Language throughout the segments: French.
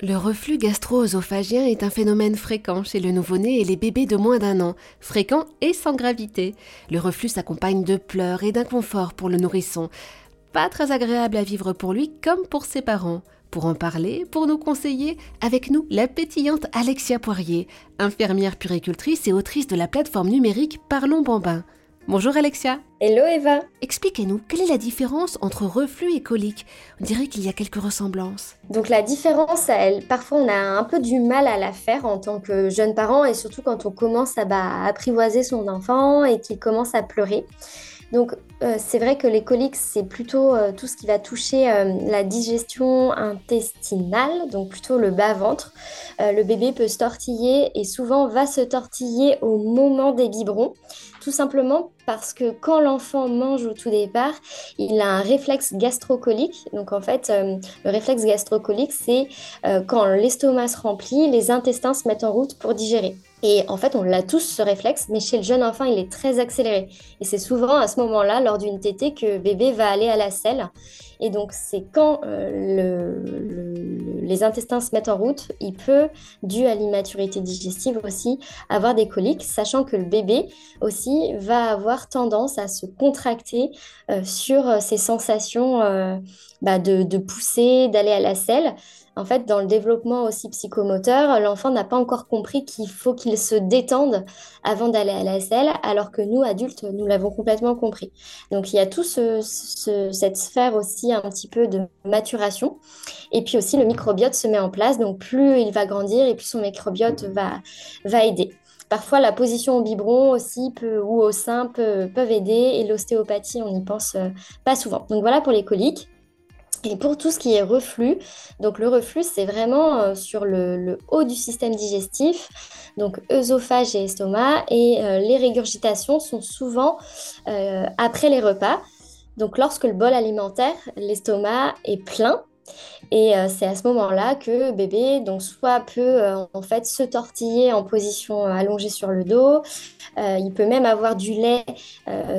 Le reflux gastro-œsophagien est un phénomène fréquent chez le nouveau-né et les bébés de moins d'un an, fréquent et sans gravité. Le reflux s'accompagne de pleurs et d'inconfort pour le nourrisson. Pas très agréable à vivre pour lui comme pour ses parents. Pour en parler, pour nous conseiller, avec nous la pétillante Alexia Poirier, infirmière puricultrice et autrice de la plateforme numérique Parlons Bambin. Bonjour Alexia. Hello Eva. Expliquez-nous, quelle est la différence entre reflux et colique? On dirait qu'il y a quelques ressemblances. Donc la différence, elle, parfois on a un peu du mal à la faire en tant que jeune parent et surtout quand on commence à bah, apprivoiser son enfant et qu'il commence à pleurer. Donc euh, c'est vrai que les coliques, c'est plutôt euh, tout ce qui va toucher euh, la digestion intestinale, donc plutôt le bas-ventre. le bébé peut se tortiller et souvent va se tortiller au moment des biberons, tout simplement parce que quand l'enfant mange au tout départ, il a un réflexe gastrocolique. Donc en fait, le réflexe gastrocolique, c'est quand l'estomac se remplit, les intestins se mettent en route pour digérer. Et en fait, on l'a tous ce réflexe, mais chez le jeune enfant, il est très accéléré. Et c'est souvent à ce moment-là, lors d'une tétée, que bébé va aller à la selle. Et donc, c'est quand euh, les intestins se mettent en route, il peut, dû à l'immaturité digestive aussi, avoir des coliques, sachant que le bébé aussi va avoir tendance à se contracter euh, sur euh, ses sensations bah, de pousser, d'aller à la selle. En fait, dans le développement aussi psychomoteur, l'enfant n'a pas encore compris qu'il faut qu'il se détende avant d'aller à la selle, alors que nous, adultes, nous l'avons complètement compris. Donc, il y a tout cette sphère aussi un petit peu de maturation. Et puis aussi, le microbiote se met en place. Donc, plus il va grandir et plus son microbiote va, aider. Parfois, la position au biberon aussi peut, ou au sein peuvent aider et l'ostéopathie, on n'y pense euh, pas souvent. Donc voilà pour les coliques. Et pour tout ce qui est reflux, donc le reflux, c'est vraiment euh, sur le, haut du système digestif, donc œsophage et estomac, et euh, les régurgitations sont souvent euh, après les repas. Donc lorsque le bol alimentaire, l'estomac est plein, et c'est à ce moment-là que bébé, donc soit peut en fait se tortiller en position allongée sur le dos, il peut même avoir du lait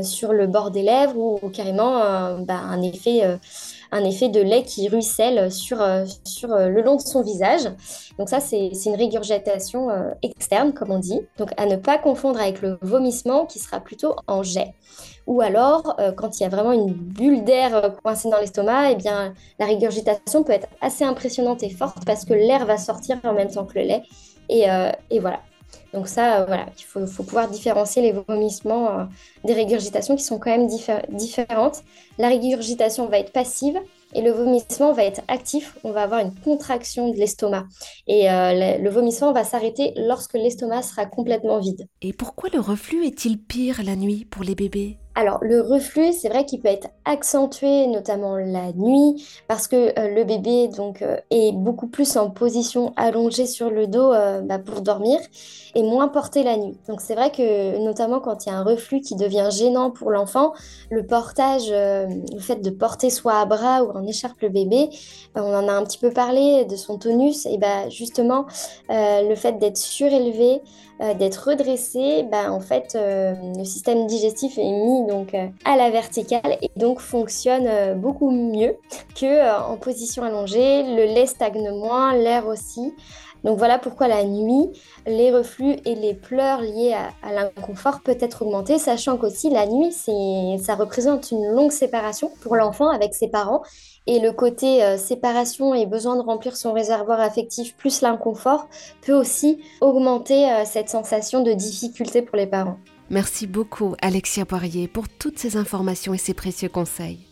sur le bord des lèvres ou, carrément bah, un effet un effet de lait qui ruisselle sur, euh, sur euh, le long de son visage. Donc ça, c'est une régurgitation euh, externe, comme on dit. Donc à ne pas confondre avec le vomissement qui sera plutôt en jet. Ou alors, quand il y a vraiment une bulle d'air coincée dans l'estomac, eh bien, la régurgitation peut être assez impressionnante et forte parce que l'air va sortir en même temps que le lait. Et, et voilà. Donc ça, voilà, il faut, pouvoir différencier les vomissements des régurgitations qui sont quand même différentes. La régurgitation va être passive et le vomissement va être actif. On va avoir une contraction de l'estomac. Et euh, le, vomissement va s'arrêter lorsque l'estomac sera complètement vide. Et pourquoi le reflux est-il pire la nuit pour les bébés? Alors, le reflux, c'est vrai qu'il peut être accentué, notamment la nuit, parce que euh, le bébé donc, euh, est beaucoup plus en position allongée sur le dos bah, pour dormir et moins porté la nuit. Donc, c'est vrai que, notamment quand il y a un reflux qui devient gênant pour l'enfant, le portage, le fait de porter soit à bras ou en écharpe le bébé. Euh, on en a un petit peu parlé de son tonus. Et bah, justement, euh, le fait d'être surélevé, euh, d'être redressé, bah, en fait, le système digestif est mis donc à la verticale et donc fonctionne beaucoup mieux que en position allongée. Le lait stagne moins, l'air aussi. Donc voilà pourquoi la nuit, les reflux et les pleurs liés à, l'inconfort peuvent être augmentés, sachant qu'aussi la nuit, ça représente une longue séparation pour l'enfant avec ses parents. Et le côté euh, séparation et besoin de remplir son réservoir affectif plus l'inconfort peut aussi augmenter euh, cette sensation de difficulté pour les parents. Merci beaucoup Alexia Poirier pour toutes ces informations et ces précieux conseils.